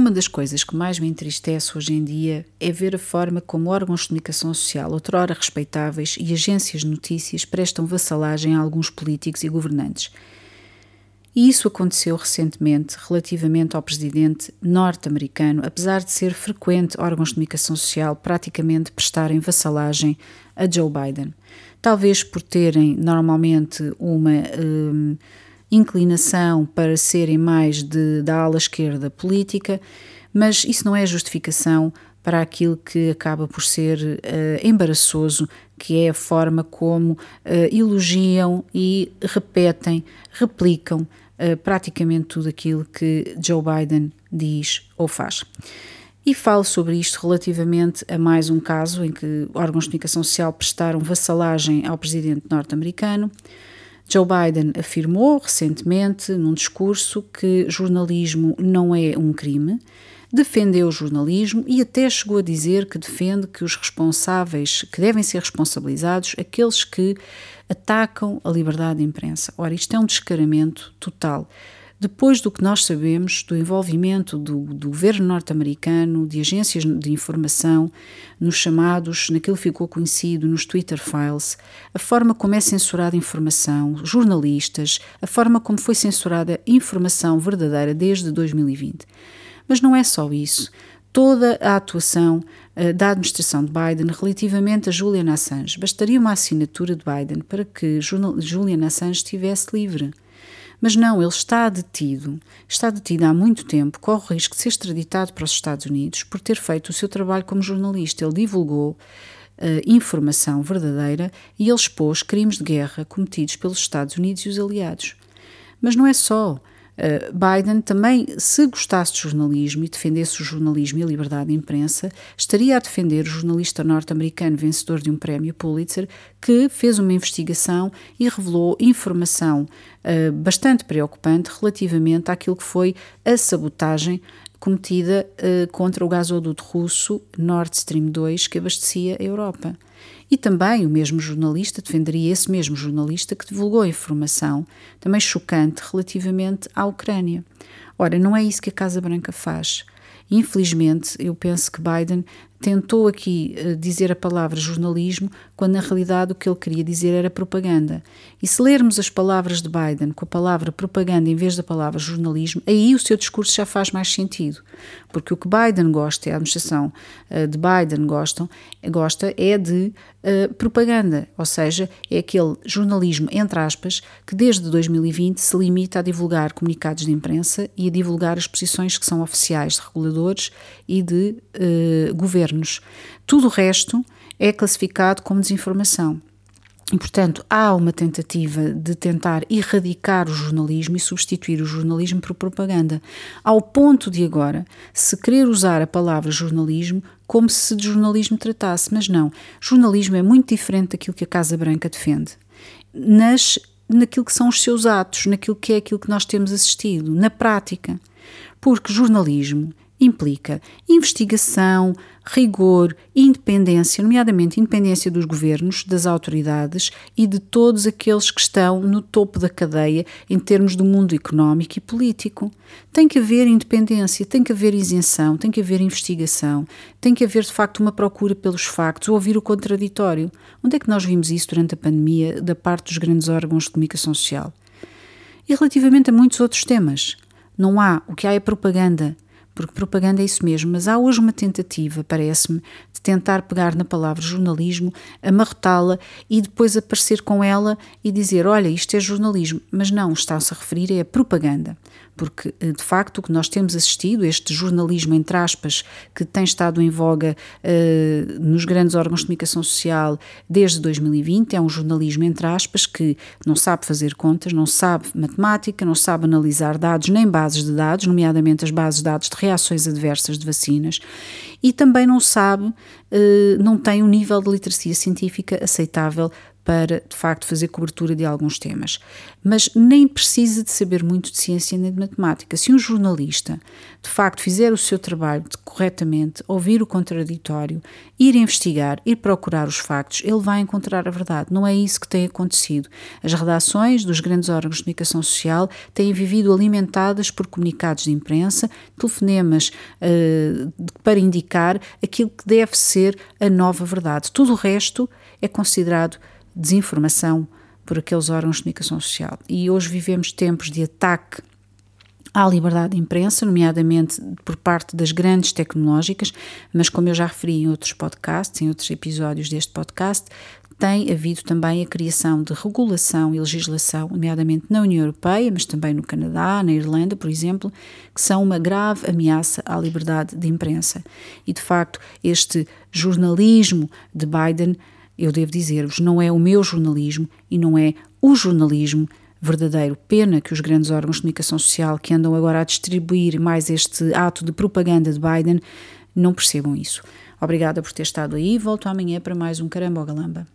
Uma das coisas que mais me entristece hoje em dia é ver a forma como órgãos de comunicação social, outrora respeitáveis, e agências de notícias prestam vassalagem a alguns políticos e governantes. E isso aconteceu recentemente relativamente ao presidente norte-americano, apesar de ser frequente órgãos de comunicação social praticamente prestarem vassalagem a Joe Biden. Talvez por terem normalmente uma hum, inclinação para serem mais de, da ala esquerda política, mas isso não é justificação para aquilo que acaba por ser uh, embaraçoso, que é a forma como uh, elogiam e repetem, replicam uh, praticamente tudo aquilo que Joe Biden diz ou faz. E falo sobre isto relativamente a mais um caso em que órgãos de comunicação social prestaram vassalagem ao presidente norte-americano. Joe Biden afirmou recentemente, num discurso, que jornalismo não é um crime, defendeu o jornalismo e até chegou a dizer que defende que os responsáveis, que devem ser responsabilizados, aqueles que atacam a liberdade de imprensa. Ora, isto é um descaramento total. Depois do que nós sabemos do envolvimento do, do governo norte-americano, de agências de informação, nos chamados, naquilo que ficou conhecido nos Twitter Files, a forma como é censurada informação, jornalistas, a forma como foi censurada informação verdadeira desde 2020. Mas não é só isso. Toda a atuação uh, da administração de Biden relativamente a Julian Assange. Bastaria uma assinatura de Biden para que Julian Assange estivesse livre. Mas não, ele está detido, está detido há muito tempo, corre o risco de ser extraditado para os Estados Unidos por ter feito o seu trabalho como jornalista. Ele divulgou Uh, informação verdadeira e ele expôs crimes de guerra cometidos pelos Estados Unidos e os aliados. Mas não é só. Uh, Biden também, se gostasse de jornalismo e defendesse o jornalismo e a liberdade de imprensa, estaria a defender o jornalista norte-americano vencedor de um prémio Pulitzer que fez uma investigação e revelou informação uh, bastante preocupante relativamente àquilo que foi a sabotagem cometida uh, contra o gasoduto russo Nord Stream 2 que abastecia a Europa. E também o mesmo jornalista defenderia esse mesmo jornalista que divulgou informação, também chocante, relativamente à Ucrânia. Ora, não é isso que a Casa Branca faz. Infelizmente, eu penso que Biden tentou aqui uh, dizer a palavra jornalismo, quando na realidade o que ele queria dizer era propaganda. E se lermos as palavras de Biden com a palavra propaganda em vez da palavra jornalismo, aí o seu discurso já faz mais sentido. Porque o que Biden gosta, e a administração uh, de Biden gostam, gosta é de uh, propaganda, ou seja, é aquele jornalismo, entre aspas, que desde 2020 se limita a divulgar comunicados de imprensa e a divulgar as posições que são oficiais de reguladores e de governo governos. Tudo o resto é classificado como desinformação. E, portanto, há uma tentativa de tentar erradicar o jornalismo e substituir o jornalismo por propaganda, ao ponto de agora se querer usar a palavra jornalismo como se de jornalismo tratasse, mas não. Jornalismo é muito diferente daquilo que a Casa Branca defende. Nas, naquilo que são os seus atos, naquilo que é aquilo que nós temos assistido, na prática. Porque jornalismo implica investigação, rigor independência, nomeadamente independência dos governos, das autoridades e de todos aqueles que estão no topo da cadeia em termos do mundo económico e político. Tem que haver independência, tem que haver isenção, tem que haver investigação, tem que haver de facto uma procura pelos factos, ouvir o contraditório. Onde é que nós vimos isso durante a pandemia da parte dos grandes órgãos de comunicação social? E relativamente a muitos outros temas. Não há, o que há é propaganda porque propaganda é isso mesmo, mas há hoje uma tentativa, parece-me, de tentar pegar na palavra jornalismo, amarrotá-la e depois aparecer com ela e dizer: olha, isto é jornalismo. Mas não, está-se a referir é a propaganda porque eh, de facto o que nós temos assistido, este jornalismo, entre aspas, que tem estado em voga uh, nos grandes órgãos de comunicação social desde 2020, é um jornalismo, entre aspas, que não sabe fazer contas, não sabe matemática, não sabe analisar dados nem bases de dados, nomeadamente as bases de dados de reações adversas de vacinas, e também não sabe, uh, não tem um nível de literacia científica aceitável para, de facto, fazer cobertura de alguns temas. Mas nem precisa de saber muito de ciência nem de matemática. Se um jornalista, de facto, fizer o seu trabalho corretamente, ouvir o contraditório, ir investigar, ir procurar os factos, ele vai encontrar a verdade. Não é isso que tem acontecido. As redações dos grandes órgãos de comunicação social têm vivido alimentadas por comunicados de imprensa, telefonemas uh, para indicar aquilo que deve ser a nova verdade. Tudo o resto é considerado desinformação por aqueles órgãos de comunicação social. E hoje vivemos tempos de ataque à liberdade de imprensa, nomeadamente por parte das grandes tecnológicas, mas como eu já referi em outros podcasts, em outros episódios deste podcast, tem havido também a criação de regulação e legislação, nomeadamente na União Europeia, mas também no Canadá, na Irlanda, por exemplo, que são uma grave ameaça à liberdade de imprensa. E de facto, este jornalismo de Biden eu devo dizer-vos, não é o meu jornalismo e não é o jornalismo verdadeiro. Pena que os grandes órgãos de comunicação social que andam agora a distribuir mais este ato de propaganda de Biden não percebam isso. Obrigada por ter estado aí. Volto amanhã para mais um Caramba Galamba.